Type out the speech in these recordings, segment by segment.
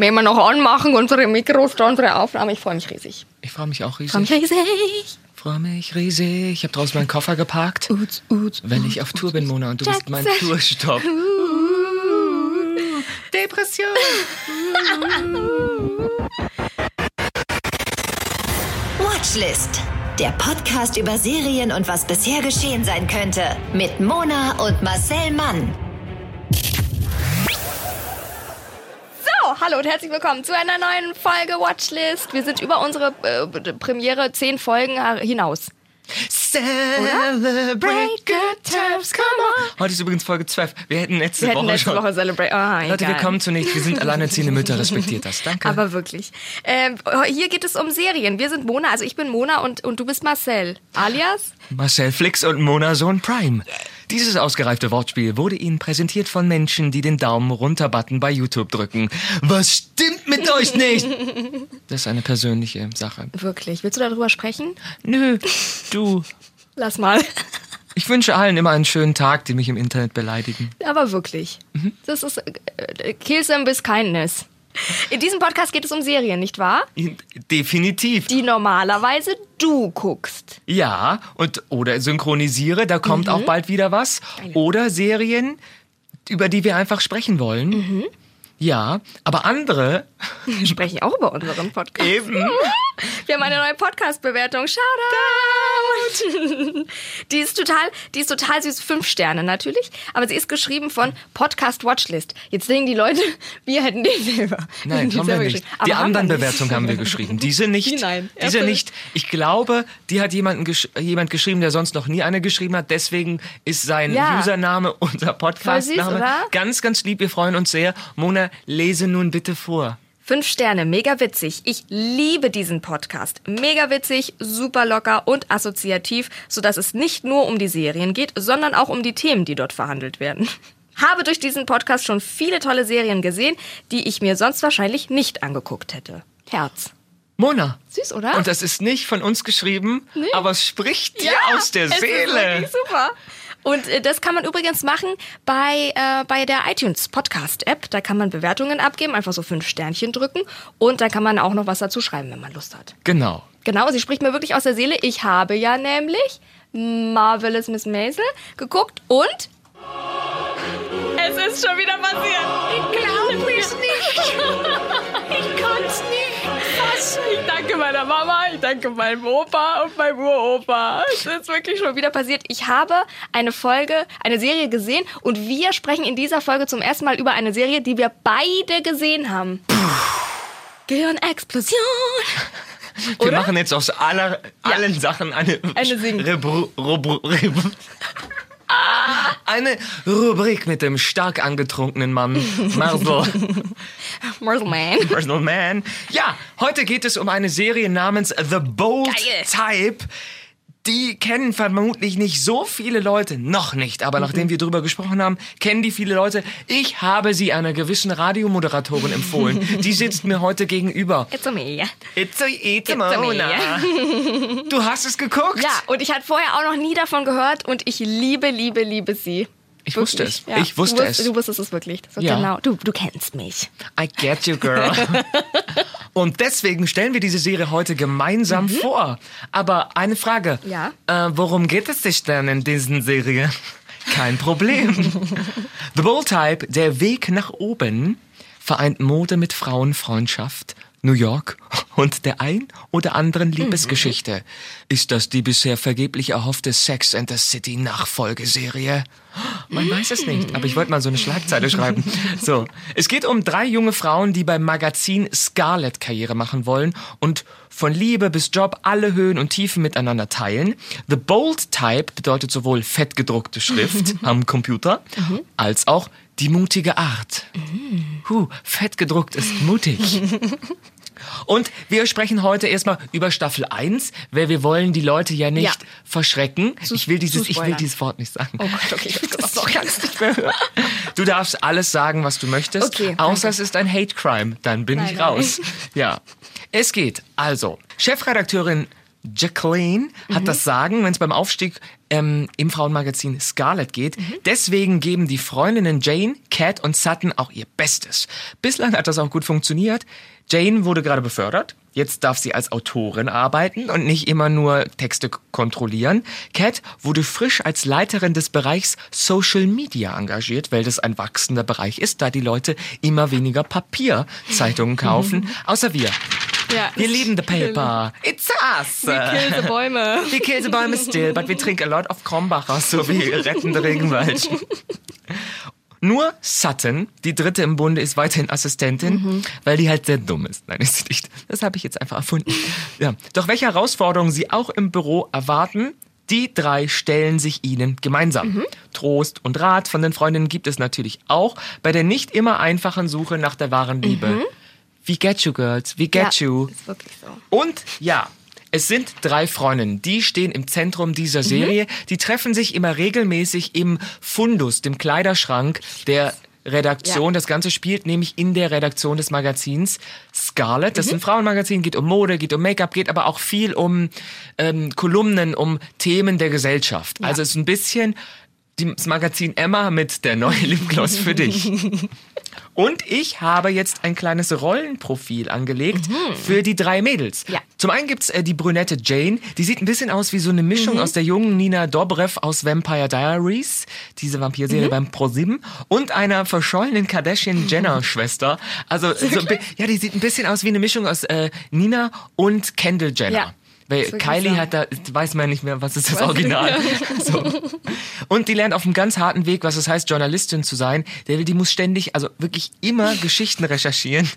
Wenn wir noch anmachen, unsere Mikros, da unsere Aufnahme. Ich freue mich riesig. Ich freue mich auch Ich freue riesig. mich riesig. freue mich riesig. Ich habe draußen meinen Koffer geparkt. Uts, uts, Wenn ich auf Tour bin, Mona, und du bist mein. Tourstopp. Depression. Watchlist. Der Podcast über Serien und was bisher geschehen sein könnte. Mit Mona und Marcel Mann. So, hallo und herzlich willkommen zu einer neuen Folge Watchlist. Wir sind über unsere äh, Premiere zehn Folgen hinaus. Celebrate good times, come on. Heute ist übrigens Folge 12. Wir hätten letzte Wir hätten Woche letzte schon. Woche Celebrate. Ah, Leute, egal. wir kommen zu nichts. Wir sind alleinerziehende Mütter. Respektiert das. Danke. Aber wirklich. Ähm, hier geht es um Serien. Wir sind Mona, also ich bin Mona und, und du bist Marcel. Alias? Marcel Flix und Mona Sohn Prime. Dieses ausgereifte Wortspiel wurde Ihnen präsentiert von Menschen, die den Daumen runter Button bei YouTube drücken. Was stimmt mit euch nicht? Das ist eine persönliche Sache. Wirklich. Willst du darüber sprechen? Nö, du. Lass mal. Ich wünsche allen immer einen schönen Tag, die mich im Internet beleidigen. Aber wirklich. Das ist äh, Kill them with kindness. In diesem Podcast geht es um Serien, nicht wahr? Definitiv. Die normalerweise du guckst. Ja, und oder synchronisiere, da kommt auch bald wieder was. Oder Serien, über die wir einfach sprechen wollen. Ja, aber andere Wir sprechen auch über unseren Podcast. eben. Wir haben eine neue Podcast-Bewertung. Shoutout! Die ist total, die ist total süß. Fünf Sterne natürlich. Aber sie ist geschrieben von Podcast Watchlist. Jetzt denken die Leute, wir hätten den selber. Nein, die haben wir nicht. Die anderen. Bewertungen haben wir geschrieben. Diese nicht. Die nein. Diese nicht. Ich glaube, die hat jemanden gesch jemand geschrieben, der sonst noch nie eine geschrieben hat. Deswegen ist sein Ja. Username unser Podcastname. Ganz, ganz lieb. Wir freuen uns sehr. Mona, lese nun bitte vor. Fünf Sterne, mega witzig. Ich liebe diesen Podcast. Mega witzig, super locker und assoziativ, sodass es nicht nur um die Serien geht, sondern auch um die Themen, die dort verhandelt werden. Habe durch diesen Podcast schon viele tolle Serien gesehen, die ich mir sonst wahrscheinlich nicht angeguckt hätte. Herz. Mona. Süß, oder? Und das ist nicht von uns geschrieben, aber es spricht dir aus der es Ist Seele. wirklich super. Und äh, das kann man übrigens machen bei, äh, bei der iTunes Podcast App. Da kann man Bewertungen abgeben, einfach so fünf Sternchen drücken. Und da kann man auch noch was dazu schreiben, wenn man Lust hat. Genau. Genau, sie spricht mir wirklich aus der Seele. Ich habe ja nämlich Marvelous Miss Maisel geguckt und es ist schon wieder passiert. Ich glaube es nicht. Ich kann es nicht. Ich danke meiner Mama, ich danke meinem Opa und meinem Uropa. Es ist wirklich schon wieder passiert. Ich habe eine Folge, eine Serie gesehen und wir sprechen in dieser Folge zum ersten Mal über eine Serie, die wir beide gesehen haben. Gehirnexplosion. Wir Oder? machen jetzt aus aller, allen Sachen eine, Eine Sing- Rebru- Rubru- eine Rubrik mit dem stark angetrunkenen Mann Marvel. Marvelman. Personal Man. Ja, heute geht es um eine Serie namens The Bold Geil. Type. Die kennen vermutlich nicht so viele Leute, noch nicht, aber nachdem wir drüber gesprochen haben, kennen die viele Leute. Ich habe sie einer gewissen Radiomoderatorin empfohlen. Die sitzt mir heute gegenüber. It's a me. It's a, it's a It's a me. Du hast es geguckt? Ja, und ich hatte vorher auch noch nie davon gehört und ich liebe, liebe, liebe sie. Ich wusste es. Ich wusste du es. Du wusstest es wirklich. So Ja. Genau. Du, du kennst mich. I get you, girl. Und deswegen stellen wir diese Serie heute gemeinsam vor. Aber eine Frage. Mhm. Ja? Äh, worum geht es sich denn in diesen Serie? Kein Problem. The Bold Type, der Weg nach oben, vereint Mode mit Frauenfreundschaft, New York und der ein oder anderen Liebesgeschichte. Ist das die bisher vergeblich erhoffte Sex and the City Nachfolgeserie? Man weiß es nicht, aber ich wollte mal so eine Schlagzeile schreiben. So, es geht um drei junge Frauen, die beim Magazin Scarlet Karriere machen wollen und von Liebe bis Job alle Höhen und Tiefen miteinander teilen. The Bold Type bedeutet sowohl fettgedruckte Schrift am Computer als auch die mutige Art. Huh, fettgedruckt ist mutig. Und wir sprechen heute erstmal über Staffel 1, weil wir wollen die Leute ja nicht Ja. verschrecken. ich will dieses, zu ich will dieses Wort nicht sagen. Oh Gott, okay, Das kannst nicht mehr hören. Du darfst alles sagen, was du möchtest, Okay, außer danke. es ist ein Hate Crime. Dann bin Nein, ich nein. raus. Ja. Es geht also. Chefredakteurin Jacqueline hat Mhm. das Sagen, wenn es beim Aufstieg ähm, im Frauenmagazin Scarlet geht. Deswegen geben die Freundinnen Jane, Cat und Sutton auch ihr Bestes. Bislang hat das auch gut funktioniert. Jane wurde gerade befördert. Jetzt darf sie als Autorin arbeiten und nicht immer nur Texte kontrollieren. Cat wurde frisch als Leiterin des Bereichs Social Media engagiert, weil das ein wachsender Bereich ist, da die Leute immer weniger Papierzeitungen kaufen. Außer wir. Ja. Wir lieben the paper. It's us. Kill the Bäume. We kill the Bäume still, but we drink a lot of Krombacher, so wie rettende Regenwald. Nur Sutton, die dritte im Bunde, ist weiterhin Assistentin, weil die halt sehr dumm ist. Nein, ist sie nicht. Das habe ich jetzt einfach erfunden. Ja. Doch welche Herausforderungen sie auch im Büro erwarten, die drei stellen sich ihnen gemeinsam. Trost und Rat von den Freundinnen gibt es natürlich auch bei der nicht immer einfachen Suche nach der wahren Liebe. We get you, girls. We get ja, you. Ist wirklich so. Und ja, es sind drei Freundinnen, die stehen im Zentrum dieser Serie. Die treffen sich immer regelmäßig im Fundus, dem Kleiderschrank der Redaktion. Ja. Das Ganze spielt nämlich in der Redaktion des Magazins Scarlet. Das ist ein Frauenmagazin, geht um Mode, geht um Make-up, geht aber auch viel um ähm, Kolumnen, um Themen der Gesellschaft. Also es ist ein bisschen das Magazin Emma mit der neue Lipgloss für dich. Und ich habe jetzt ein kleines Rollenprofil angelegt für die drei Mädels. Ja. Zum einen gibt's äh, die brünette Jane, die sieht ein bisschen aus wie so eine Mischung aus der jungen Nina Dobrev aus Vampire Diaries, diese Vampirserie beim ProSieben, und einer verschollenen Kardashian-Jenner-Schwester. Also, so, ja, die sieht ein bisschen aus wie eine Mischung aus äh, Nina und Kendall Jenner. Ja. Weil Kylie hat da, weiß man nicht mehr, was ist das Weiß Original. So. Und die lernt auf einem ganz harten Weg, was es heißt, Journalistin zu sein. Der, die muss ständig, also wirklich immer Geschichten recherchieren,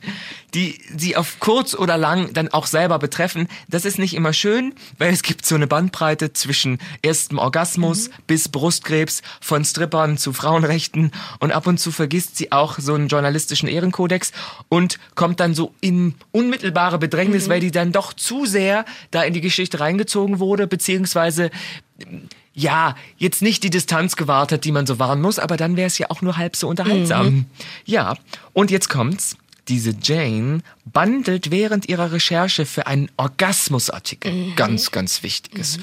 die sie auf kurz oder lang dann auch selber betreffen. Das ist nicht immer schön, weil es gibt so eine Bandbreite zwischen erstem Orgasmus bis Brustkrebs, von Strippern zu Frauenrechten und ab und zu vergisst sie auch so einen journalistischen Ehrenkodex und kommt dann so in unmittelbare Bedrängnis, weil die dann doch zu sehr da in die Geschichte reingezogen wurde, beziehungsweise ja, jetzt nicht die Distanz gewahrt hat, die man so wahren muss, aber dann wäre es ja auch nur halb so unterhaltsam. Ja, und jetzt kommt's. Diese Jane bandelt während ihrer Recherche für einen Orgasmusartikel. Ganz, ganz wichtiges.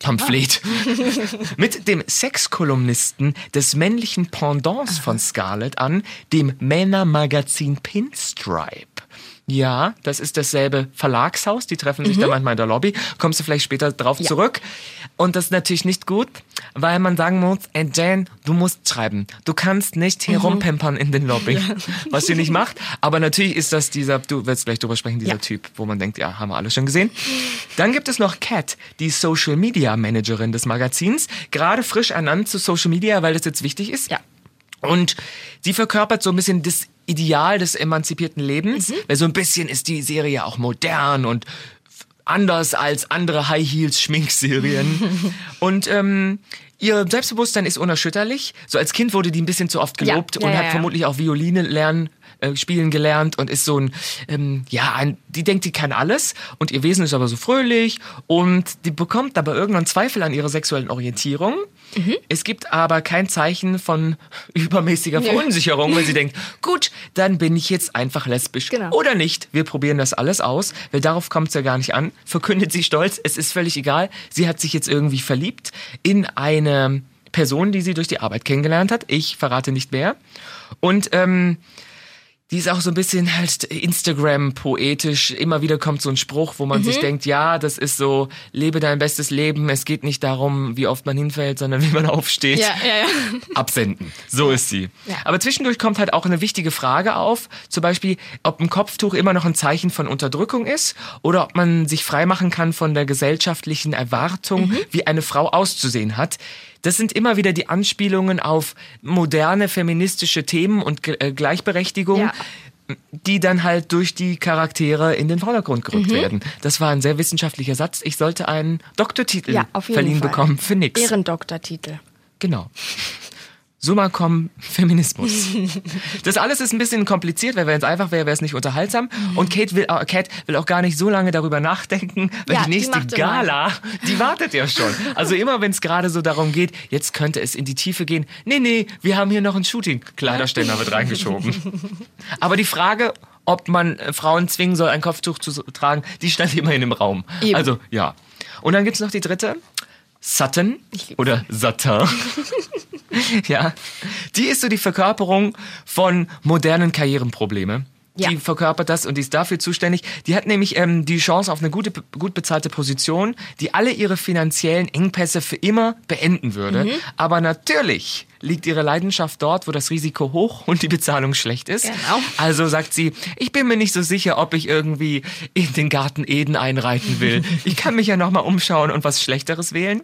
Pamphlet. Mit dem Sexkolumnisten des männlichen Pendants von Scarlett an, dem Männermagazin Pinstripe. Ja, das ist dasselbe Verlagshaus, die treffen sich da manchmal in der Lobby. Kommst du vielleicht später drauf zurück. Und das ist natürlich nicht gut, weil man sagen muss, ey Jane, du musst schreiben. Du kannst nicht hier rumpempern in den Lobby, was sie nicht macht. Aber natürlich ist das dieser, du wirst gleich drüber sprechen, dieser Ja. Typ, wo man denkt, ja, haben wir alle schon gesehen. Dann gibt es noch Kat, die Social Media Managerin des Magazins, gerade frisch ernannt zu Social Media, weil das jetzt wichtig ist. Ja. Und sie verkörpert so ein bisschen das Ideal des emanzipierten Lebens, weil so ein bisschen ist die Serie auch modern und anders als andere High Heels Schminkserien. und ähm, ihr Selbstbewusstsein ist unerschütterlich. So als Kind wurde die ein bisschen zu oft Ja, gelobt ja, und ja, hat ja. vermutlich auch Violine lernen äh, spielen gelernt und ist so ein, ähm, ja, ein, die denkt, die kann alles und ihr Wesen ist aber so fröhlich und die bekommt aber irgendwann Zweifel an ihrer sexuellen Orientierung. Mhm. Es gibt aber kein Zeichen von übermäßiger Verunsicherung, weil sie denkt, gut, dann bin ich jetzt einfach lesbisch Genau. oder nicht. Wir probieren das alles aus, weil darauf kommt es ja gar nicht an. Verkündet sie stolz, es ist völlig egal. Sie hat sich jetzt irgendwie verliebt in eine Person, die sie durch die Arbeit kennengelernt hat. Ich verrate nicht wer. Und ähm, die ist auch so ein bisschen halt Instagram-poetisch. Immer wieder kommt so ein Spruch, wo man sich denkt, ja, das ist so, lebe dein bestes Leben. Es geht nicht darum, wie oft man hinfällt, sondern wie man aufsteht. Ja, ja, ja. Absenden. So ist sie. Ja. Aber zwischendurch kommt halt auch eine wichtige Frage auf. Zum Beispiel, ob ein Kopftuch immer noch ein Zeichen von Unterdrückung ist oder ob man sich freimachen kann von der gesellschaftlichen Erwartung, Mhm. wie eine Frau auszusehen hat. Das sind immer wieder die Anspielungen auf moderne feministische Themen und äh, Gleichberechtigung. Ja. Die dann halt durch die Charaktere in den Vordergrund gerückt Mhm. werden. Das war ein sehr wissenschaftlicher Satz. Ich sollte einen Doktortitel Ja, verliehen Fall. bekommen für nix. Ehrendoktortitel. Genau. Summa cum Feminismus. Das alles ist ein bisschen kompliziert, weil wenn es einfach wäre, wäre es nicht unterhaltsam. Und Kate will, äh, Kat will auch gar nicht so lange darüber nachdenken, weil Ja, die die nächste immer. Gala, die wartet ja schon. Also immer, wenn es gerade so darum geht, jetzt könnte es in die Tiefe gehen. Nee, nee, wir haben hier noch einen Shooting-Kleiderständer mit reingeschoben. Aber die Frage, ob man äh, Frauen zwingen soll, ein Kopftuch zu tragen, die stand immerhin im Raum. Eben. Also, ja. Und dann gibt's noch die dritte. Sutton oder Satin. ja, die ist so die Verkörperung von modernen Karrierenprobleme. Ja. Die verkörpert das und die ist dafür zuständig. Die hat nämlich ähm, die Chance auf eine gute, gut bezahlte Position, die alle ihre finanziellen Engpässe für immer beenden würde. Mhm. Aber natürlich liegt ihre Leidenschaft dort, wo das Risiko hoch und die Bezahlung schlecht ist. Genau. Also sagt sie, ich bin mir nicht so sicher, ob ich irgendwie in den Garten Eden einreiten will. Ich kann mich ja nochmal umschauen und was Schlechteres wählen.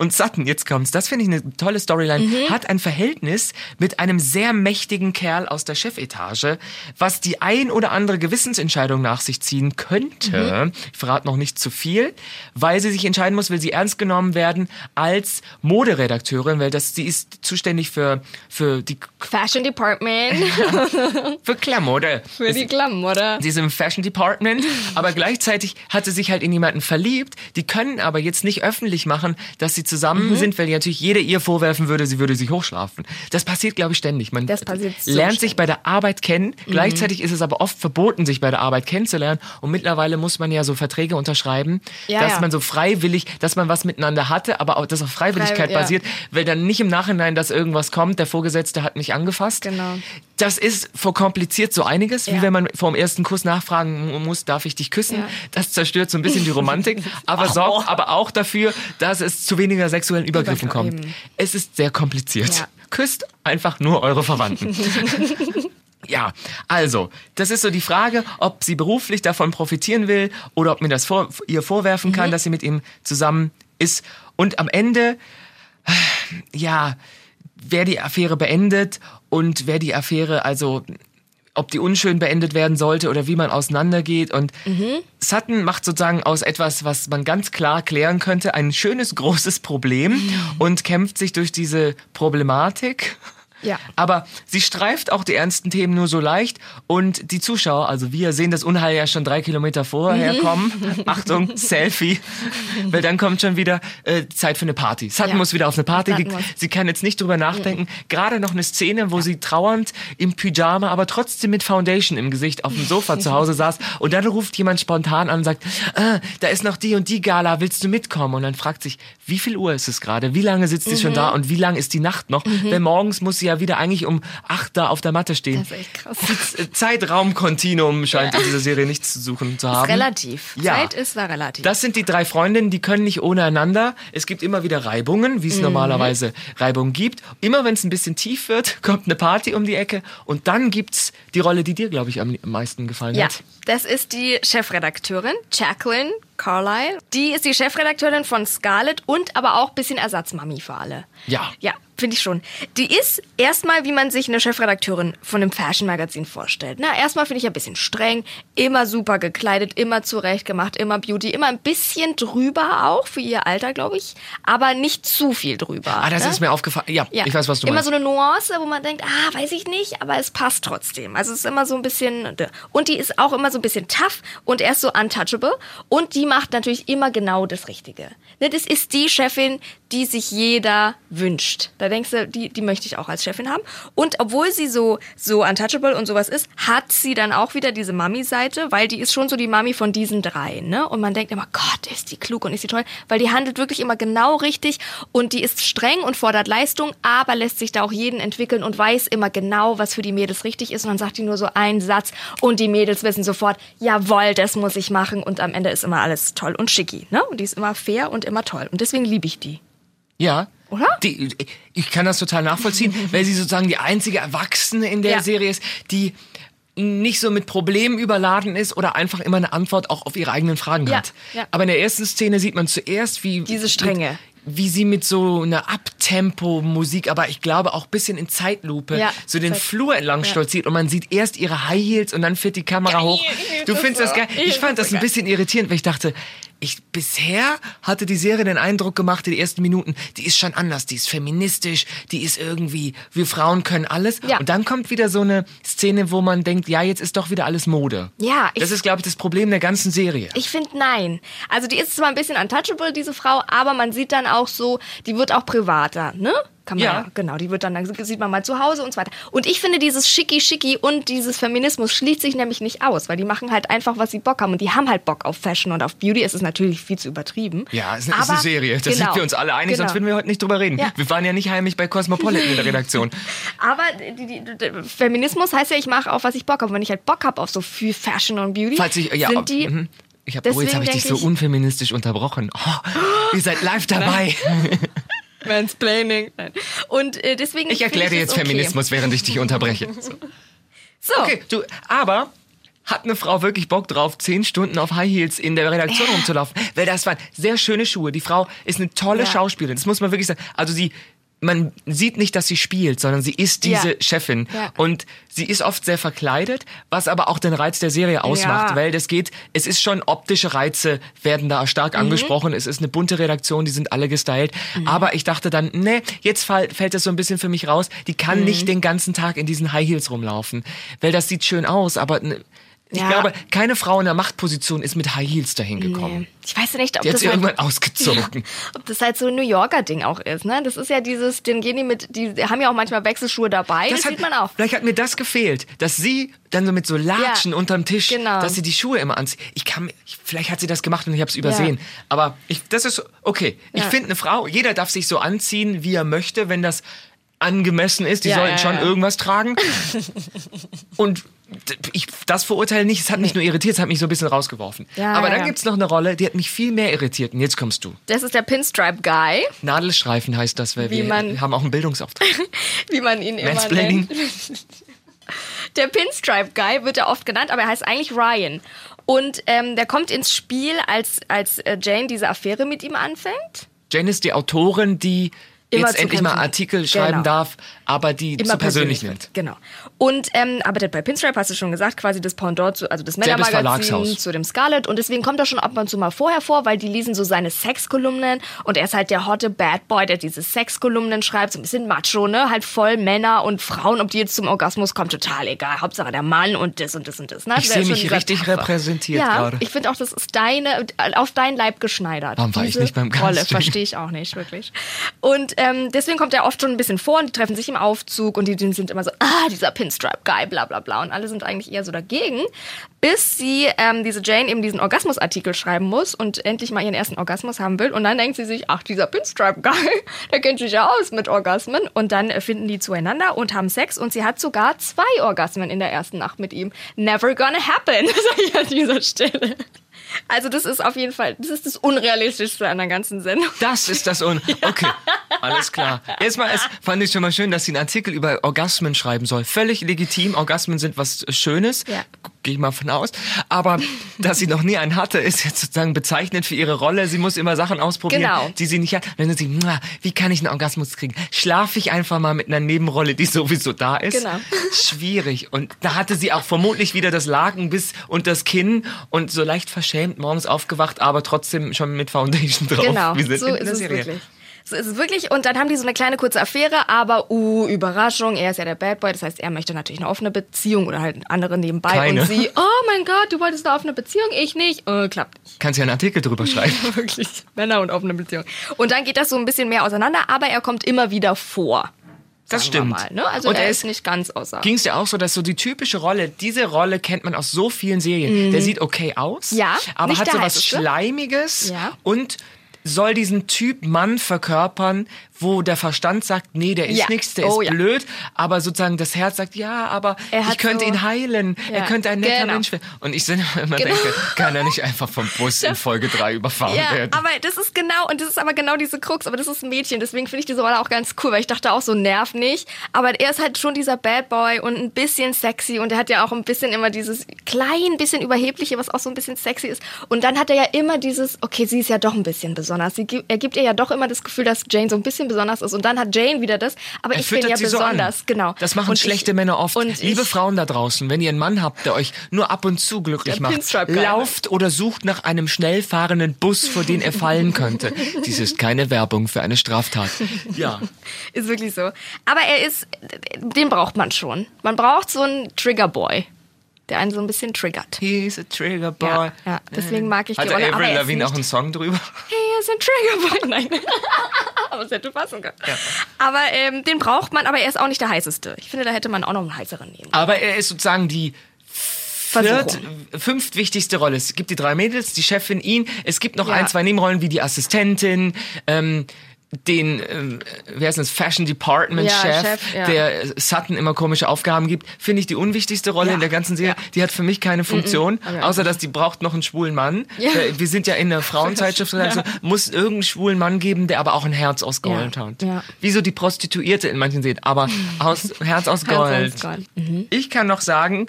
Und Sutton, jetzt kommt's, das finde ich eine tolle Storyline, Mhm. hat ein Verhältnis mit einem sehr mächtigen Kerl aus der Chefetage, was die ein oder andere Gewissensentscheidung nach sich ziehen könnte. Mhm. Ich verrate noch nicht zu viel, weil sie sich entscheiden muss, will sie ernst genommen werden als Moderedakteurin, weil das, sie ist zuständig für, für die, Fashion Department für Klamotte. für die Klamotte. Sie ist im Fashion Department, aber gleichzeitig hat sie sich halt in jemanden verliebt. Die können aber jetzt nicht öffentlich machen, dass sie Mhm. zusammen sind, weil natürlich jeder ihr vorwerfen würde, sie würde sich hochschlafen. Das passiert, glaube ich, ständig. Man Das passiert so lernt sich ständig. Mhm. bei der Arbeit kennen. Gleichzeitig ist es aber oft verboten, sich bei der Arbeit kennenzulernen. Und mittlerweile muss man ja so Verträge unterschreiben, Ja, dass ja. man so freiwillig, dass man was miteinander hatte, aber auch das auf Freiwilligkeit Frei- ja. basiert, weil dann nicht im Nachhinein, dass irgendwas kommt, der Vorgesetzte hat mich angefasst. Genau. Das ist verkompliziert so einiges, wie Ja. wenn man vor dem ersten Kuss nachfragen mu- muss, darf ich dich küssen? Ja. Das zerstört so ein bisschen die Romantik, aber sorgt aber auch dafür, dass es zu weniger sexuellen Übergriffen Übergr- kommt. Es ist sehr kompliziert. Ja. Küsst einfach nur eure Verwandten. Ja, also, das ist so die Frage, ob sie beruflich davon profitieren will oder ob mir das vor, ihr vorwerfen Mhm. kann, dass sie mit ihm zusammen ist. Und am Ende, ja, wer die Affäre beendet und wer die Affäre, also ob die unschön beendet werden sollte oder wie man auseinandergeht. Und Sutton macht sozusagen aus etwas, was man ganz klar klären könnte, ein schönes, großes Problem und kämpft sich durch diese Problematik. Ja. Aber sie streift auch die ernsten Themen nur so leicht und die Zuschauer, also wir, sehen das Unheil ja schon drei Kilometer vorher Mhm. kommen. Achtung, Selfie. Weil dann kommt schon wieder äh, Zeit für eine Party. Sutton Ja. muss wieder auf eine Party. Muss. Sie kann jetzt nicht drüber nachdenken. Gerade noch eine Szene, wo sie trauernd im Pyjama, aber trotzdem mit Foundation im Gesicht auf dem Sofa zu Hause saß. Und dann ruft jemand spontan an und sagt, ah, da ist noch die und die Gala, willst du mitkommen? Und dann fragt sich, wie viel Uhr ist es gerade? Wie lange sitzt sie schon Mhm. da und wie lang ist die Nacht noch? Denn morgens muss sie ja wieder eigentlich um acht da auf der Matte stehen. Das ist echt krass. Zeitraumkontinuum scheint in dieser Serie nichts zu suchen zu haben. Relativ. Ja. Zeit ist da relativ. Das sind die drei Freundinnen, die können nicht ohne einander. Es gibt immer wieder Reibungen, wie es normalerweise Reibungen gibt. Immer wenn es ein bisschen tief wird, kommt eine Party um die Ecke und dann gibt's die Rolle, die dir, glaube ich, am meisten gefallen Ja, hat. das ist die Chefredakteurin, Jacqueline Carlyle. Die ist die Chefredakteurin von Scarlett und aber auch ein bisschen Ersatzmami für alle. Ja. Ja, finde ich schon. Die ist erstmal, wie man sich eine Chefredakteurin von einem Fashion-Magazin vorstellt. Na, erstmal finde ich ein bisschen streng, immer super gekleidet, immer zurechtgemacht, immer Beauty, immer ein bisschen drüber auch für ihr Alter, glaube ich, aber nicht zu viel drüber. Ah, das ne? ist mir aufgefallen. Ja, Ja. ich weiß, was du immer meinst. so eine Nuance, wo man denkt, ah, weiß ich nicht, aber es passt trotzdem. Also es ist immer so ein bisschen und die ist auch immer so ein bisschen tough und er ist so untouchable und die macht natürlich immer genau das Richtige. Ne, das ist die Chefin, die sich jeder wünscht. Da denkst du, die, die möchte ich auch als Chefin haben. Und obwohl sie so so untouchable und sowas ist, hat sie dann auch wieder diese Mami-Seite, weil die ist schon so die Mami von diesen drei. Ne? Und man denkt immer, Gott, ist die klug und ist die toll, weil die handelt wirklich immer genau richtig und die ist streng und fordert Leistung, aber lässt sich da auch jeden entwickeln und weiß immer genau, was für die Mädels richtig ist. Und dann sagt die nur so einen Satz und die Mädels wissen sofort, jawohl, das muss ich machen. Und am Ende ist immer alles toll und schicki. Ne? Und die ist immer fair und immer toll. Und deswegen liebe ich die. Ja. Oder? Die, ich kann das total nachvollziehen, weil sie sozusagen die einzige Erwachsene in der Ja. Serie ist, die nicht so mit Problemen überladen ist oder einfach immer eine Antwort auch auf ihre eigenen Fragen Ja, hat. ja. Aber in der ersten Szene sieht man zuerst, wie Diese Strenge. Mit, wie sie mit so einer Abtempo-Musik, aber ich glaube auch ein bisschen in Zeitlupe, Ja, so den Zeit- Flur entlang stolziert und man sieht erst ihre High Heels und dann fährt die Kamera Geil, hoch. Du das findest das so. geil. Ich Ich fand das das so ein bisschen irritierend, weil ich dachte, ich, bisher hatte die Serie den Eindruck gemacht, in den ersten Minuten, die ist schon anders, die ist feministisch, die ist irgendwie, wir Frauen können alles. Ja. Und dann kommt wieder so eine Szene, wo man denkt, ja, jetzt ist doch wieder alles Mode. Ja, Das ist, glaube ich, das Problem der ganzen Serie. Ich finde nein. Also die ist zwar ein bisschen untouchable, diese Frau, aber man sieht dann auch so, die wird auch privater, ne? Kann man Ja. ja. genau, die wird dann, dann sieht man mal zu Hause und so weiter. Und ich finde, dieses Schicki-Schicki und dieses Feminismus schließt sich nämlich nicht aus, weil die machen halt einfach, was sie Bock haben. Und die haben halt Bock auf Fashion und auf Beauty. Es ist natürlich viel zu übertrieben. Ja, es ist eine, ist Aber- eine Serie. Da sind genau, wir uns alle einig, sonst genau. würden wir heute nicht drüber reden. Ja. Wir waren ja nicht heimlich bei Cosmopolitan in der Redaktion. Aber die, die, die, Feminismus heißt ja, ich mache auf, was ich Bock habe. Wenn ich halt Bock habe auf so viel Fashion und Beauty, Falls ich, ja, sind die... mhm. ich hab, oh, jetzt habe ich dich so unfeministisch unterbrochen. Oh, ihr seid live dabei. Mansplaining. Nein. Und äh, deswegen. Ich erkläre dir jetzt okay. Feminismus, während ich dich unterbreche. So. So. Okay, du, aber hat eine Frau wirklich Bock drauf, zehn Stunden auf High Heels in der Redaktion rumzulaufen? Weil das waren sehr schöne Schuhe. Die Frau ist eine tolle Ja. Schauspielerin. Das muss man wirklich sagen. Also sie, man sieht nicht, dass sie spielt, sondern sie ist diese Ja. Chefin. Ja. Und sie ist oft sehr verkleidet, was aber auch den Reiz der Serie ausmacht, Ja. weil das geht, es ist schon optische Reize werden da stark Mhm. angesprochen. Es ist eine bunte Redaktion, die sind alle gestylt. Aber ich dachte dann, nee, jetzt fall, fällt das so ein bisschen für mich raus. Die kann Mhm. nicht den ganzen Tag in diesen High Heels rumlaufen, weil das sieht schön aus, aber ich Ja. glaube, keine Frau in der Machtposition ist mit High Heels dahin gekommen. Nee. Ich weiß ja nicht, ob Die hat das, sie irgendwann halt, ausgezogen. ob das halt so ein New Yorker Ding auch ist. Ne? Das ist ja dieses, den gehen die mit, die haben ja auch manchmal Wechselschuhe dabei, das, hat, sieht man auch. Vielleicht hat mir das gefehlt, dass sie dann so mit so Latschen Ja, unterm Tisch, genau. dass sie die Schuhe immer anzieht. Ich kann, vielleicht hat sie das gemacht und ich habe es übersehen. Aber ich, das ist okay. Ich Ja. finde eine Frau, jeder darf sich so anziehen, wie er möchte, wenn das angemessen ist. Die Ja, sollen ja, schon ja. irgendwas tragen. und ich das verurteile nicht. Es hat mich nur irritiert, es hat mich so ein bisschen rausgeworfen. Ja, Aber ja, dann ja. gibt's noch eine Rolle, die hat mich viel mehr irritiert. Und jetzt kommst du. Das ist der Pinstripe Guy, Nadelstreifen heißt das, weil Wie wir man- haben auch einen Bildungsauftrag. wie man ihn immer nennt. Der Pinstripe Guy wird ja oft genannt, aber er heißt eigentlich Ryan. Und ähm, der kommt ins Spiel, als, als äh, Jane diese Affäre mit ihm anfängt. Jane ist die Autorin, die Immer jetzt endlich mal kämpfen. Artikel schreiben Genau. darf, aber die zu persönlich nimmt. wird. Genau. Und ähm, arbeitet bei Pinstripe, hast du schon gesagt, quasi das Pendant, zu, also das Männermagazin zu dem Scarlet. Und deswegen kommt er schon ab und zu mal vorher vor, weil die lesen so seine Sexkolumnen. Und er ist halt der hotte Bad Boy, der diese Sexkolumnen schreibt, so ein bisschen macho, ne? Halt voll Männer und Frauen, ob die jetzt zum Orgasmus kommen, total egal. Hauptsache der Mann und das und das und das. Ne? Ich sehe mich richtig Taffe. repräsentiert ja, gerade. Ich finde auch, das ist deine, auf dein Leib geschneidert. Warum war ich Diese nicht beim Rolle verstehe ich auch nicht, wirklich. Und ähm, deswegen kommt er oft schon ein bisschen vor und die treffen sich im Aufzug und die, die sind immer so, ah, dieser Pinstripe-Guy, bla bla bla. Und alle sind eigentlich eher so dagegen, bis sie, ähm, diese Jane eben diesen Orgasmusartikel schreiben muss und endlich mal ihren ersten Orgasmus haben will. Und dann denkt sie sich, ach, dieser Pinstripe-Guy, der kennt sich ja aus mit Orgasmen. Und dann finden die zueinander und haben Sex und sie hat sogar zwei Orgasmen in der ersten Nacht mit ihm. Never gonna happen, sag ich an dieser Stelle. Also das ist auf jeden Fall, das ist das Unrealistischste an der ganzen Sendung. Das ist das Un. Okay, alles klar. Erstmal es fand ich schon mal schön, dass sie einen Artikel über Orgasmen schreiben soll. Völlig legitim. Orgasmen sind was Schönes. Ja. Gehe ich mal von aus. Aber dass sie noch nie einen hatte, ist jetzt sozusagen bezeichnend für ihre Rolle. Sie muss immer Sachen ausprobieren, Genau. die sie nicht hat. Dann sie, "Mua, wie kann ich einen Orgasmus kriegen? Schlafe ich einfach mal mit einer Nebenrolle, die sowieso da ist? Genau. Schwierig. Und da hatte sie auch vermutlich wieder das Laken bis und das Kinn und so leicht verschämt morgens aufgewacht, aber trotzdem schon mit Foundation drauf. Genau, Wir sind so in ist der es Serie. wirklich. So ist es wirklich. Und dann haben die so eine kleine kurze Affäre, aber uh, Überraschung, er ist ja der Bad Boy, das heißt, er möchte natürlich eine offene Beziehung oder halt andere nebenbei. Keine. Und sie, oh mein Gott, du wolltest eine offene Beziehung, ich nicht. Äh, klappt nicht. Kannst ja einen Artikel drüber schreiben. Wirklich. Männer und offene Beziehung. Und dann geht das so ein bisschen mehr auseinander, aber er kommt immer wieder vor. Das stimmt. Mal, ne? Also Und er ist nicht ganz außer. Ging es dir auch so, dass so die typische Rolle, diese Rolle kennt man aus so vielen Serien. Der sieht okay aus, Mhm. Ja, aber hat so was heißeste. Schleimiges Ja. und soll diesen Typ Mann verkörpern, wo der Verstand sagt, nee, der ist Ja. nichts, der Oh, ist ja. blöd, aber sozusagen das Herz sagt, ja, aber Er ich könnte so- ihn heilen, er Ja, könnte ein netter genau. Mensch werden. Und ich sind immer Genau. denke, kann er nicht einfach vom Bus in Folge 3 überfahren Ja, werden? aber das ist genau, und das ist aber genau diese Krux, aber das ist ein Mädchen, deswegen finde ich diese Rolle auch ganz cool, weil ich dachte auch so, nerv nicht, aber er ist halt schon dieser Bad Boy und ein bisschen sexy und er hat ja auch ein bisschen immer dieses klein bisschen überhebliche, was auch so ein bisschen sexy ist und dann hat er ja immer dieses, okay, sie ist ja doch ein bisschen besonders, sie, er gibt ihr ja doch immer das Gefühl, dass Jane so ein bisschen besonders ist und dann hat Jane wieder das, aber Er ich bin ja so besonders, an. genau. Das machen Und schlechte ich, Männer oft. Und Liebe ich, Frauen da draußen, wenn ihr einen Mann habt, der euch nur ab und zu glücklich macht, lauft oder sucht nach einem schnell fahrenden Bus, vor den er fallen könnte. Dies ist keine Werbung für eine Straftat. Ja. Ist wirklich so. Aber er ist, den braucht man schon. Man braucht so einen Triggerboy, der einen so ein bisschen triggert. He's a trigger boy. Ja, ja, deswegen mag ich die Hatte Rolle, aber Avril Lavigne auch einen Song drüber? Hey, er ist ein Triggerboy. Nein. aber es hätte passen können. Aber ähm, den braucht man, aber er ist auch nicht der heißeste. Ich finde, da hätte man auch noch einen heißeren nehmen. Aber er ist sozusagen die viert, fünftwichtigste Rolle. Es gibt die drei Mädels, die Chefin, ihn. Es gibt noch Ja. ein, zwei Nebenrollen wie die Assistentin, ähm, den, ähm, wer ist das, Fashion Department Ja, Chef, Chef, ja. der äh, Sutton immer komische Aufgaben gibt, finde ich die unwichtigste Rolle Ja. in der ganzen Serie. Die hat für mich keine Funktion, Aber ja. außer dass die braucht noch einen schwulen Mann. Äh, Wir sind ja in der Frauenzeitschrift, also muss irgendeinen schwulen Mann geben, der aber auch ein Herz aus Gold hat. Ja. Wie so die Prostituierte in manchen Serien, aber aus Herz aus Gold. Herz aus Gold. Mhm. Ich kann noch sagen,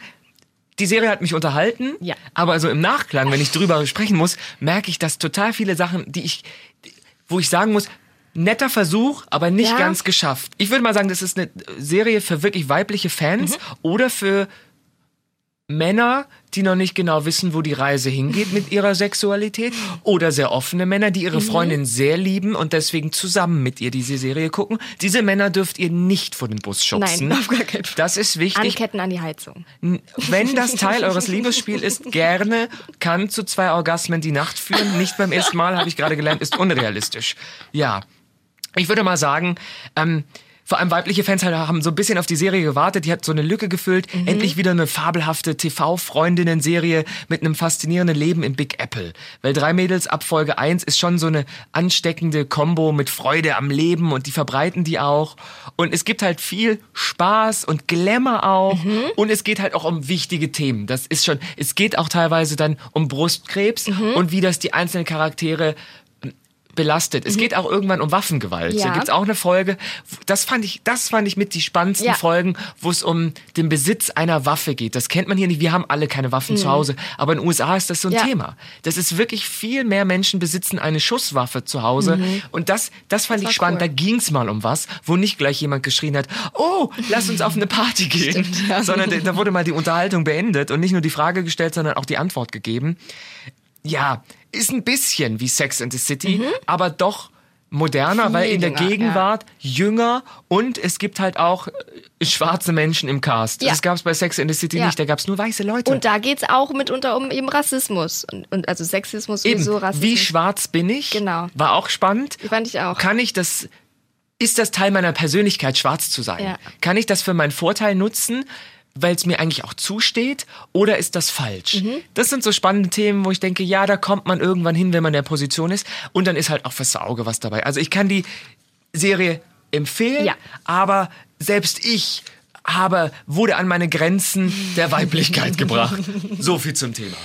die Serie hat mich unterhalten, aber so im Nachklang, wenn ich drüber sprechen muss, merke ich, dass total viele Sachen, die ich, wo ich sagen muss, netter Versuch, aber nicht Ja. ganz geschafft. Ich würde mal sagen, das ist eine Serie für wirklich weibliche Fans Mhm. oder für Männer, die noch nicht genau wissen, wo die Reise hingeht mit ihrer Sexualität oder sehr offene Männer, die ihre Mhm. Freundin sehr lieben und deswegen zusammen mit ihr diese Serie gucken. Diese Männer dürft ihr nicht vor den Bus schubsen. Nein, auf gar keinen Fall. Das ist wichtig. Anketten an die Heizung. Wenn das Teil eures Liebesspiels ist, gerne, kann zu zwei Orgasmen die Nacht führen. Nicht beim ersten Mal, habe ich gerade gelernt, ist unrealistisch. Ja. Ich würde mal sagen, ähm, vor allem weibliche Fans halt haben so ein bisschen auf die Serie gewartet. Die hat so eine Lücke gefüllt. Endlich wieder eine fabelhafte TV-Freundinnen-Serie mit einem faszinierenden Leben im Big Apple. Weil drei Mädels ab Folge 1 ist schon so eine ansteckende Combo mit Freude am Leben und die verbreiten die auch. Und es gibt halt viel Spaß und Glamour auch. Und es geht halt auch um wichtige Themen. Das ist schon, es geht auch teilweise dann um Brustkrebs und wie das die einzelnen Charaktere belastet. Es geht auch irgendwann um Waffengewalt. Mhm. Ja. Da gibt's auch eine Folge. Das fand ich, das fand ich mit die spannendsten Ja. Folgen, wo es um den Besitz einer Waffe geht. Das kennt man hier nicht. Wir haben alle keine Waffen zu Hause. Aber in den USA ist das so ein Mhm. Ja. Thema. Das ist wirklich viel mehr Menschen besitzen eine Schusswaffe zu Hause. Und das, das fand Mhm. war ich spannend. cool. Da ging's mal um was, wo nicht gleich jemand geschrien hat, oh, lass uns auf eine Party gehen. Sondern da- da wurde mal die Unterhaltung beendet und nicht nur die Frage gestellt, sondern auch die Antwort gegeben. Ja, ist ein bisschen wie Sex and the City, aber doch moderner, weil in der Mhm. jünger, Gegenwart jünger und es gibt halt auch äh, schwarze Menschen im Cast. Ja. Das gab's bei Sex and the City Ja. nicht, da gab's nur weiße Leute. Und da geht's auch mitunter um eben Rassismus. Und, und also Sexismus, Eben, sowieso Rassismus. wie schwarz bin ich? Genau. War auch spannend. Fand ich auch. Kann ich das, ist das Teil meiner Persönlichkeit, schwarz zu sein? Ja. Kann ich das für meinen Vorteil nutzen? Weil es mir eigentlich auch zusteht, oder ist das falsch? Mhm. Das sind so spannende Themen, wo ich denke, ja, da kommt man irgendwann hin, wenn man in der Position ist. Und dann ist halt auch fürs Auge was dabei. Also ich kann die Serie empfehlen, Ja. aber selbst ich habe, wurde an meine Grenzen der Weiblichkeit gebracht. So viel zum Thema.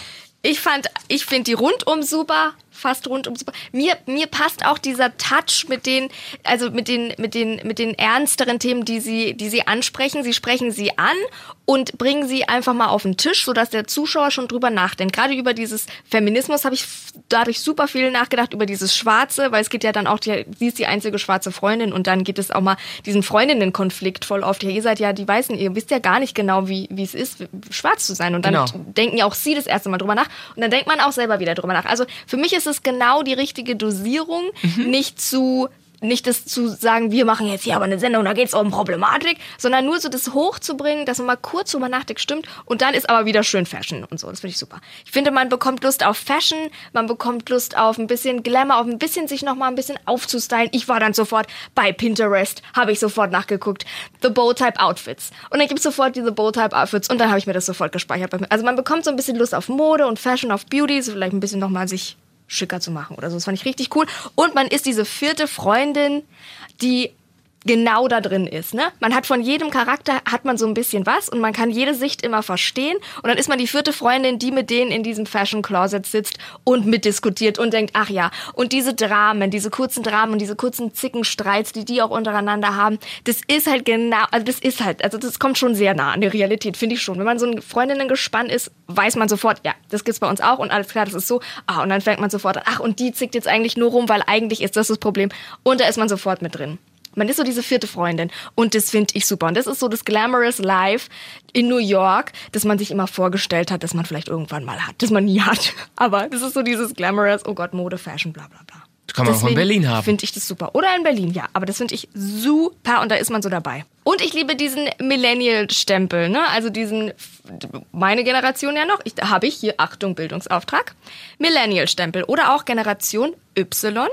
Ich fand, ich finde die rundum super, fast rundum super. Mir, mir passt auch dieser Touch mit den, also mit den, mit den, mit den ernsteren Themen, die sie, die sie ansprechen. Sie sprechen sie an und bringen sie einfach mal auf den Tisch, sodass der Zuschauer schon drüber nachdenkt. Gerade über dieses Feminismus habe ich dadurch super viel nachgedacht, über dieses Schwarze, weil es geht ja dann auch, die, sie ist die einzige schwarze Freundin und dann gibt es auch mal diesen Freundinnenkonflikt voll oft. Ja, ihr seid ja die Weißen, ihr wisst ja gar nicht genau, wie, wie es ist, schwarz zu sein. Und dann Genau. denken ja auch sie das erste Mal drüber nach und dann denkt man auch selber wieder drüber nach. Also für mich ist es genau die richtige Dosierung, Mhm. nicht zu nicht das zu sagen, wir machen jetzt hier aber eine Sendung, da geht es um Problematik, sondern nur so das hochzubringen, dass man mal kurz drüber nachdenkt, stimmt, und dann ist aber wieder schön Fashion und so. Das finde ich super. Ich finde, man bekommt Lust auf Fashion, man bekommt Lust auf ein bisschen Glamour, auf ein bisschen sich noch mal ein bisschen aufzustylen. Ich war dann sofort bei Pinterest, habe ich sofort nachgeguckt, The Bow-Type Outfits. Und dann gibt es sofort diese Bow-Type Outfits und dann habe ich mir das sofort gespeichert. Also man bekommt so ein bisschen Lust auf Mode und Fashion, auf Beauty, so vielleicht ein bisschen noch mal sich schicker zu machen oder so. Das fand ich richtig cool. Und man ist diese vierte Freundin, die genau da drin ist. Ne? Man hat von jedem Charakter hat man so ein bisschen was und man kann jede Sicht immer verstehen. Und dann ist man die vierte Freundin, die mit denen in diesem Fashion Closet sitzt und mitdiskutiert und denkt, ach ja, und diese Dramen, diese kurzen Dramen und diese kurzen Zickenstreits, die die auch untereinander haben, das ist halt genau, also das ist halt, also das kommt schon sehr nah an die Realität, finde ich schon. Wenn man so ein Freundinnengespann ist, weiß man sofort, ja, das gibt's bei uns auch und alles klar, das ist so. Ah, und dann fängt man sofort an, ach, und die zickt jetzt eigentlich nur rum, weil eigentlich ist das das Problem. Und da ist man sofort mit drin. Man ist so diese vierte Freundin und das finde ich super. Und das ist so das Glamorous Life in New York, das man sich immer vorgestellt hat, dass man vielleicht irgendwann mal hat, das man nie hat. Aber das ist so dieses Glamorous, oh Gott, Mode, Fashion, bla bla bla. Das kann man auch in Berlin haben. Finde ich das super. Oder in Berlin, ja. Aber das finde ich super und da ist man so dabei. Und ich liebe diesen Millennial-Stempel, ne? Also diesen, meine Generation ja noch, ich, habe ich hier, Achtung, Bildungsauftrag, Millennial-Stempel oder auch Generation Y.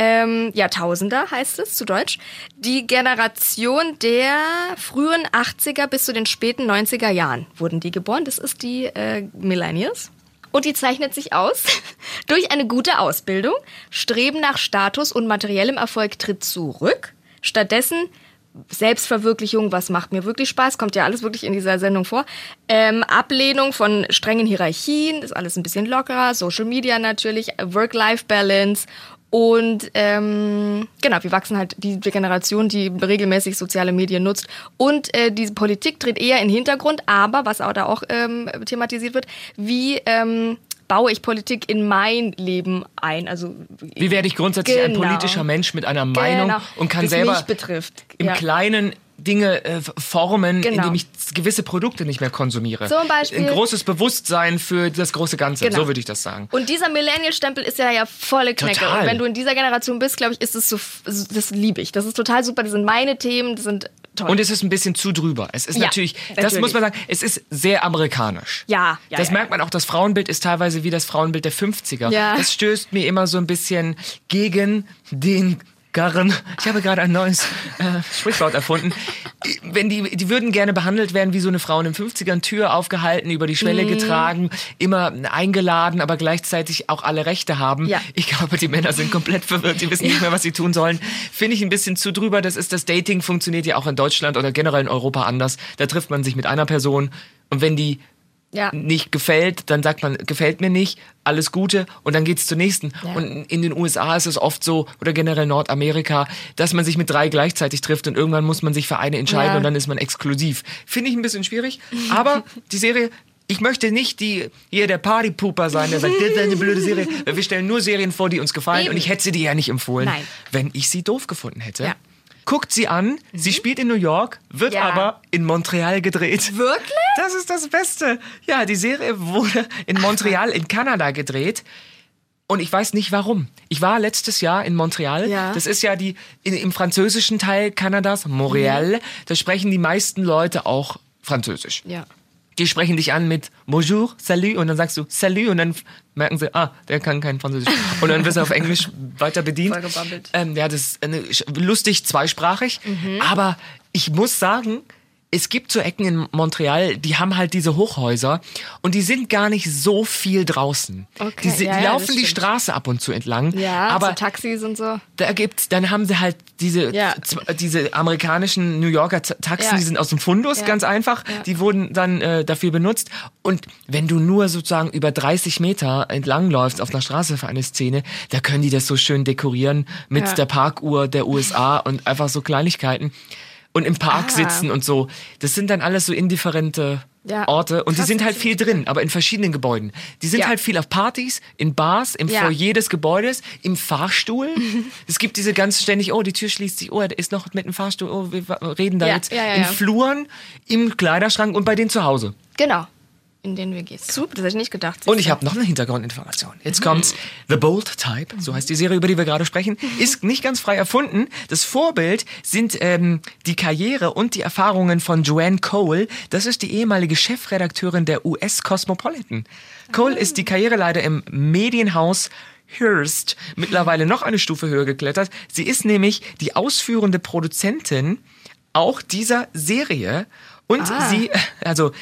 ähm, Jahrtausender heißt es zu Deutsch. Die Generation der frühen 80er bis zu den späten 90er Jahren wurden die geboren. Das ist die äh, Millennials. Und die zeichnet sich aus durch eine gute Ausbildung. Streben nach Status und materiellem Erfolg tritt zurück. Stattdessen Selbstverwirklichung, was macht mir wirklich Spaß, kommt ja alles wirklich in dieser Sendung vor. Ähm, Ablehnung von strengen Hierarchien, ist alles ein bisschen lockerer. Social Media natürlich, Work-Life-Balance und ähm, genau, wir wachsen halt die Generation, die regelmäßig soziale Medien nutzt. Und äh, diese Politik tritt eher in den Hintergrund, aber was auch da auch ähm, thematisiert wird, wie ähm, baue ich Politik in mein Leben ein? Also Wie werde ich grundsätzlich ein Genau. politischer Mensch mit einer Meinung Genau. und kann Das selber mich betrifft. im Ja. Kleinen Dinge äh, formen, Genau. indem ich gewisse Produkte nicht mehr konsumiere. Zum Beispiel- Ein großes Bewusstsein für das große Ganze, Genau. so würde ich das sagen. Und dieser Millennial-Stempel ist ja ja volle Knecke. Total. Und wenn du in dieser Generation bist, glaube ich, ist es so, das liebe ich. Das ist total super. Das sind meine Themen, die sind toll. Und es ist ein bisschen zu drüber. Es ist Ja, natürlich, das natürlich. muss man sagen, es ist sehr amerikanisch. Ja, ja, Das ja, merkt man auch, das Frauenbild ist teilweise wie das Frauenbild der 50er. Ja. Das stößt mir immer so ein bisschen gegen den Garren. Ich habe gerade ein neues äh, Sprichwort erfunden. Wenn die, die würden gerne behandelt werden wie so eine Frau in den 50ern, Tür aufgehalten, über die Schwelle Mhm. getragen, immer eingeladen, aber gleichzeitig auch alle Rechte haben. Ja. Ich glaube, die Männer sind komplett verwirrt, die wissen nicht mehr, was sie tun sollen. Finde ich ein bisschen zu drüber. Das ist das Dating, funktioniert ja auch in Deutschland oder generell in Europa anders. Da trifft man sich mit einer Person und wenn die ja. nicht gefällt, dann sagt man, gefällt mir nicht, alles Gute und dann geht's zur nächsten. Ja. Und in den USA ist es oft so, oder generell Nordamerika, dass man sich mit drei gleichzeitig trifft und irgendwann muss man sich für eine entscheiden Ja. und dann ist man exklusiv. Finde ich ein bisschen schwierig, aber die Serie... Ich möchte nicht die, hier der Partypooper sein, der sagt, das ist eine blöde Serie. Wir stellen nur Serien vor, die uns gefallen Eben. und ich hätte sie dir ja nicht empfohlen, Nein. wenn ich sie doof gefunden hätte. Ja. Guckt sie an, sie spielt in New York, wird Ja. aber in Montreal gedreht. Wirklich? Das ist das Beste. Ja, die Serie wurde in Montreal in Kanada gedreht. Und ich weiß nicht warum. Ich war letztes Jahr in Montreal. Ja. Das ist ja die in, im französischen Teil Kanadas, Montreal. Da sprechen die meisten Leute auch Französisch. Ja. Die sprechen dich an mit Bonjour, Salut und dann sagst du Salut und dann merken sie, ah, der kann kein Französisch. Und dann wirst du auf Englisch weiter bedient. Ähm, ja, das ist eine, lustig zweisprachig. Mhm. Aber ich muss sagen, es gibt so Ecken in Montreal, die haben halt diese Hochhäuser und die sind gar nicht so viel draußen. Okay, die, si- ja, die ja, laufen das die. Straße ab und zu entlang. Ja, aber so Taxis und so. da gibt's, dann haben sie halt diese, Ja. diese amerikanischen New Yorker Ta- Taxen, Ja. die sind aus dem Fundus, Ja. ganz einfach. Ja. Die wurden dann äh, dafür benutzt. Und wenn du nur sozusagen über 30 Meter entlang läufst auf einer Straße für eine Szene, da können die das so schön dekorieren mit Ja. der Parkuhr der USA und einfach so Kleinigkeiten. Und im Park Ah. sitzen und so. Das sind dann alles so indifferente Ja. Orte. Und die Krass, sind das halt viel drin, aber in verschiedenen Gebäuden. Die sind Ja. halt viel auf Partys, in Bars, im Ja. Foyer des Gebäudes, im Fahrstuhl. es gibt diese ganz ständig, oh, die Tür schließt sich, oh, er ist noch mit dem Fahrstuhl, oh, wir reden da jetzt. in. Fluren, im Kleiderschrank und bei denen zu Hause. Genau. In den WGs. Super, das hätte ich nicht gedacht. Und ich habe noch eine Hintergrundinformation. Jetzt kommt's. The Bold Type, so heißt die Serie, über die wir gerade sprechen, ist nicht ganz frei erfunden. Das Vorbild sind ähm, die Karriere und die Erfahrungen von Joanne Cole. Das ist die ehemalige Chefredakteurin der US Cosmopolitan. Cole ist die Karriereleiter im Medienhaus Hearst mittlerweile noch eine Stufe höher geklettert. Sie ist nämlich die ausführende Produzentin auch dieser Serie und Ah. sie, also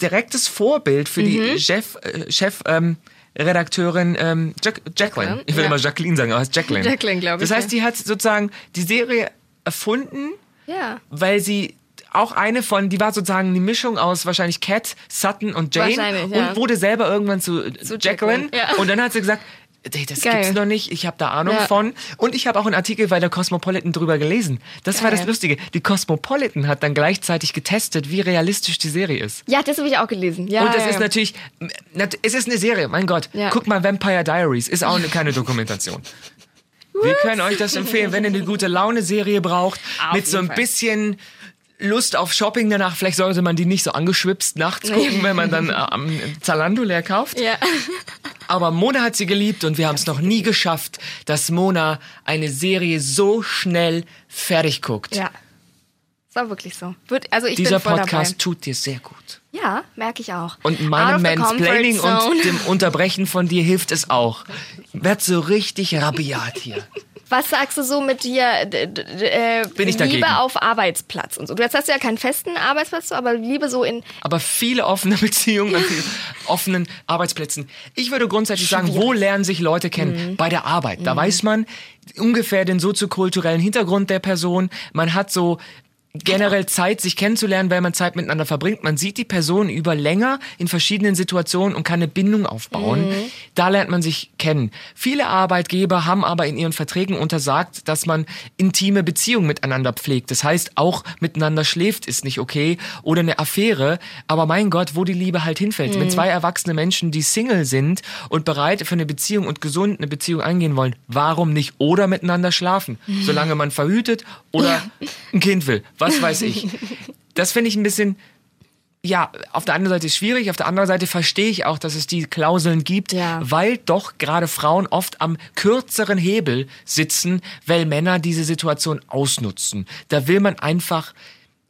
direktes Vorbild für Mhm. die Chef, äh, Chef ähm, Redakteurin ähm, Jack, Jacqueline. Ich will ja. immer Jacqueline sagen, aber es ist Jacqueline. Jacqueline, glaub ich, Das heißt, die hat sozusagen die Serie erfunden, Ja. weil sie auch eine von, die war sozusagen die Mischung aus wahrscheinlich Cat, Sutton und Jane ja. und wurde selber irgendwann zu, Zu Jacqueline. Jacqueline, ja. Und dann hat sie gesagt, "Ey, das Geil. gibt's noch nicht, ich habe da Ahnung Ja. von. Und ich habe auch einen Artikel bei der Cosmopolitan drüber gelesen. Das war das Geil. Lustige. Die Cosmopolitan hat dann gleichzeitig getestet, wie realistisch die Serie ist. Ja, das habe ich auch gelesen. Ja, Und das ja, ist ja. natürlich, nat- es ist eine Serie, mein Gott. Ja. Guck mal, Vampire Diaries ist auch eine, keine Dokumentation. Wir können euch das empfehlen, wenn ihr eine gute Laune-Serie braucht, Auf mit so ein Fall. bisschen Lust auf Shopping danach. Vielleicht sollte man die nicht so angeschwipst nachts gucken, wenn man dann äh, am Zalando leer kauft. Ja. Aber Mona hat sie geliebt und wir haben es noch nie geschafft, dass Mona eine Serie so schnell fertig guckt. Ja. Das war wirklich so. Also ich Dieser bin voll Podcast tut dir sehr gut. dabei. Ja, merke ich auch. Und meinem Mansplaining und dem Unterbrechen von dir hilft es auch. Werd so richtig rabiat hier. Was sagst du so mit dir äh, Bin ich Liebe dagegen. auf Arbeitsplatz und so? Du jetzt hast du ja keinen festen Arbeitsplatz, aber Liebe so in Aber viele offene Beziehungen an offenen Arbeitsplätzen. Ich würde grundsätzlich sagen, wo lernen sich Leute kennen? Mhm. Bei der Arbeit. Da weiß man ungefähr den soziokulturellen Hintergrund der Person. Man hat so generell Zeit, sich kennenzulernen, weil man Zeit miteinander verbringt. Man sieht die Person über länger in verschiedenen Situationen und kann eine Bindung aufbauen. Mhm. Da lernt man sich kennen. Viele Arbeitgeber haben aber in ihren Verträgen untersagt, dass man intime Beziehungen miteinander pflegt. Das heißt, auch miteinander schläft ist nicht okay oder eine Affäre. Aber mein Gott, wo die Liebe halt hinfällt. Mhm. Wenn zwei erwachsene Menschen, die Single sind und bereit für eine Beziehung und gesund eine Beziehung eingehen wollen, warum nicht oder miteinander schlafen? Mhm. Solange man verhütet oder ein Kind will. Was weiß ich. Das finde ich ein bisschen ja, auf der einen Seite ist schwierig, auf der anderen Seite verstehe ich auch, dass es die Klauseln gibt, Ja. weil doch gerade Frauen oft am kürzeren Hebel sitzen, weil Männer diese Situation ausnutzen. Da will man einfach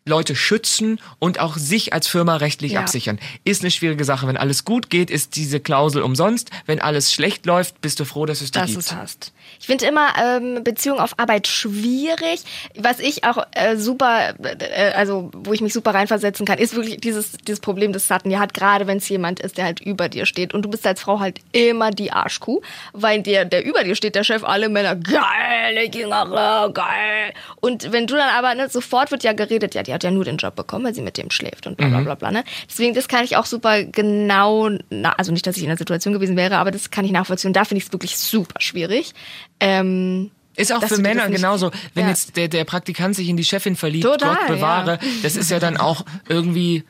Leute schützen und auch sich als Firma rechtlich Ja. absichern. Ist eine schwierige Sache. Wenn alles gut geht, ist diese Klausel umsonst. Wenn alles schlecht läuft, bist du froh, dass es die dass du gibt. es hast. Ich finde immer ähm, Beziehung auf Arbeit schwierig. Was ich auch äh, super, äh, also wo ich mich super reinversetzen kann, ist wirklich dieses, dieses Problem, das Sutton ja hat, gerade wenn es jemand ist, der halt über dir steht. Und du bist als Frau halt immer die Arschkuh, weil der, der über dir steht, der Chef, alle Männer, geil, eine Jüngere, geil. Und wenn du dann aber, ne, sofort wird ja geredet, ja, die hat ja nur den Job bekommen, weil sie mit dem schläft und bla bla bla bla. Ne? Deswegen, das kann ich auch super genau, na, also nicht, dass ich in der Situation gewesen wäre, aber das kann ich nachvollziehen. Und da finde ich es wirklich super schwierig. Ähm, Ist auch für Männer genauso. Wenn Ja. jetzt der, der Praktikant sich in die Chefin verliebt, Total, Gott bewahre, ja. das ist ja dann auch irgendwie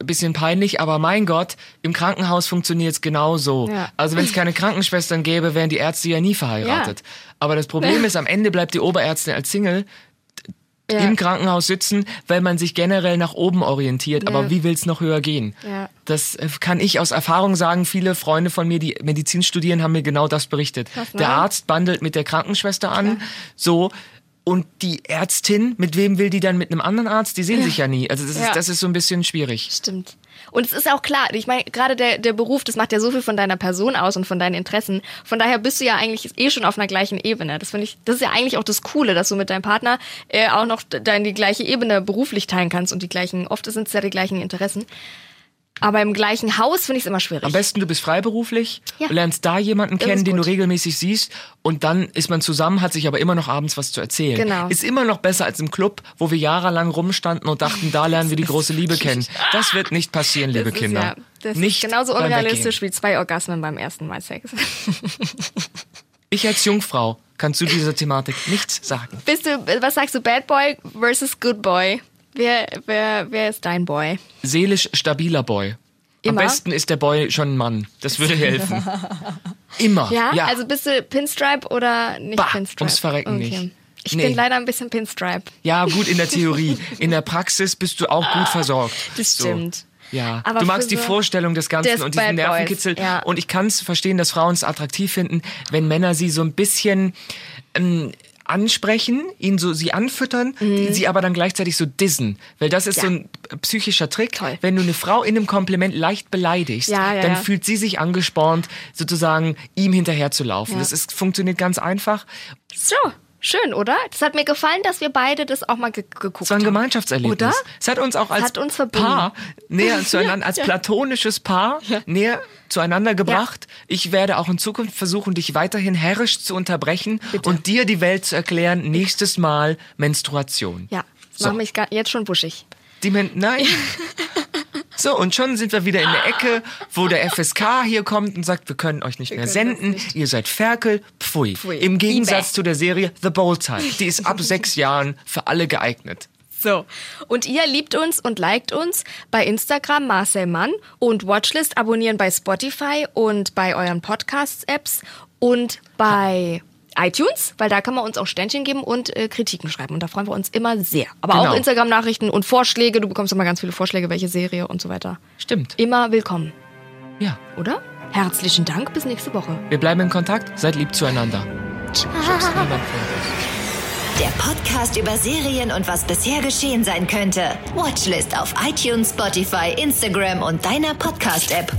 ein bisschen peinlich, aber mein Gott, im Krankenhaus funktioniert es genauso. Ja. Also wenn es keine Krankenschwestern gäbe, wären die Ärzte ja nie verheiratet. Aber das Problem ist, am Ende bleibt die Oberärztin als Single Ja. im Krankenhaus sitzen, weil man sich generell nach oben orientiert. Aber Ja. wie will's noch höher gehen? Ja. Das äh, kann ich aus Erfahrung sagen. Viele Freunde von mir, die Medizin studieren, haben mir genau das berichtet. Ne? Der Arzt bandelt mit der Krankenschwester an, so. Und die Ärztin, mit wem will die dann mit einem anderen Arzt? Die sehen sich ja nie. Also das, ist, das ist so ein bisschen schwierig. Stimmt. Und es ist auch klar, ich meine, gerade der, der Beruf, das macht ja so viel von deiner Person aus und von deinen Interessen. Von daher bist du ja eigentlich eh schon auf einer gleichen Ebene. Das finde ich, das ist ja eigentlich auch das Coole, dass du mit deinem Partner äh, auch noch deine die gleiche Ebene beruflich teilen kannst und die gleichen, oft sind es ja die gleichen Interessen. Aber im gleichen Haus finde ich es immer schwierig. Am besten du bist freiberuflich, Ja. lernst da jemanden kennen, den du regelmäßig siehst und dann ist man zusammen, hat sich aber immer noch abends was zu erzählen. Genau. Ist immer noch besser als im Club, wo wir jahrelang rumstanden und dachten, da lernen wir die große Liebe kennen. Das wird nicht passieren, liebe ist Kinder. ja, das nicht ist genauso unrealistisch wie zwei Orgasmen beim ersten Mal Sex. Ich als Jungfrau kann zu dieser Thematik nichts sagen. Bist du, was sagst du, Bad Boy versus Good Boy? Wer, wer, wer ist dein Boy? Seelisch stabiler Boy. Immer? Am besten ist der Boy schon ein Mann. Das würde helfen. Immer. Ja? ja. Also bist du Pinstripe oder nicht Bah, Pinstripe? ums Verrecken nicht. Ich Nee. bin leider ein bisschen Pinstripe. Ja, gut in der Theorie. In der Praxis bist du auch gut versorgt. Das stimmt. Ja, Aber du magst die so- Vorstellung des Ganzen des und diesen Bad Boys, Nervenkitzel. ja. Und ich kann es verstehen, dass Frauen es attraktiv finden, wenn Männer sie so ein bisschen ähm, ansprechen, ihn so sie anfüttern, sie aber dann gleichzeitig so dissen. Weil das ist Mhm. Ja. so ein psychischer Trick. Toll. Wenn du eine Frau in einem Kompliment leicht beleidigst, Ja, ja, dann fühlt sie sich angespornt, sozusagen ihm hinterherzulaufen. Das ist, funktioniert ganz einfach. So, schön, oder? Das hat mir gefallen, dass wir beide das auch mal ge geguckt Es war ein haben. Gemeinschaftserlebnis. Oder? Es hat uns auch als uns. Paar näher zueinander, als ja. platonisches Paar näher zueinander gebracht. Ich werde auch in Zukunft versuchen, dich weiterhin herrisch zu unterbrechen Bitte. und dir die Welt zu erklären. Nächstes Mal Menstruation. Ja, das So. macht mich jetzt schon buschig. Die Men Nein. So, und schon sind wir wieder in der Ecke, wo der FSK hier kommt und sagt, wir können euch nicht mehr können senden, nicht. ihr seid Ferkel, pfui. Pfui. Im Gegensatz zu der Serie The Bold Type. Die ist ab sechs Jahren für alle geeignet. So. Und ihr liebt uns und liked uns bei Instagram Marcel Mann und Watchlist abonnieren bei Spotify und bei euren Podcasts-Apps und bei iTunes, weil da kann man uns auch Ständchen geben und äh, Kritiken schreiben. Und da freuen wir uns immer sehr. Aber Genau. auch Instagram-Nachrichten und Vorschläge. Du bekommst immer ganz viele Vorschläge, welche Serie und so weiter. Stimmt. Immer willkommen, Ja. oder? Herzlichen Dank, bis nächste Woche. Wir bleiben in Kontakt, seid lieb zueinander. Der Podcast über Serien und was bisher geschehen sein könnte. Watchlist auf iTunes, Spotify, Instagram und deiner Podcast-App.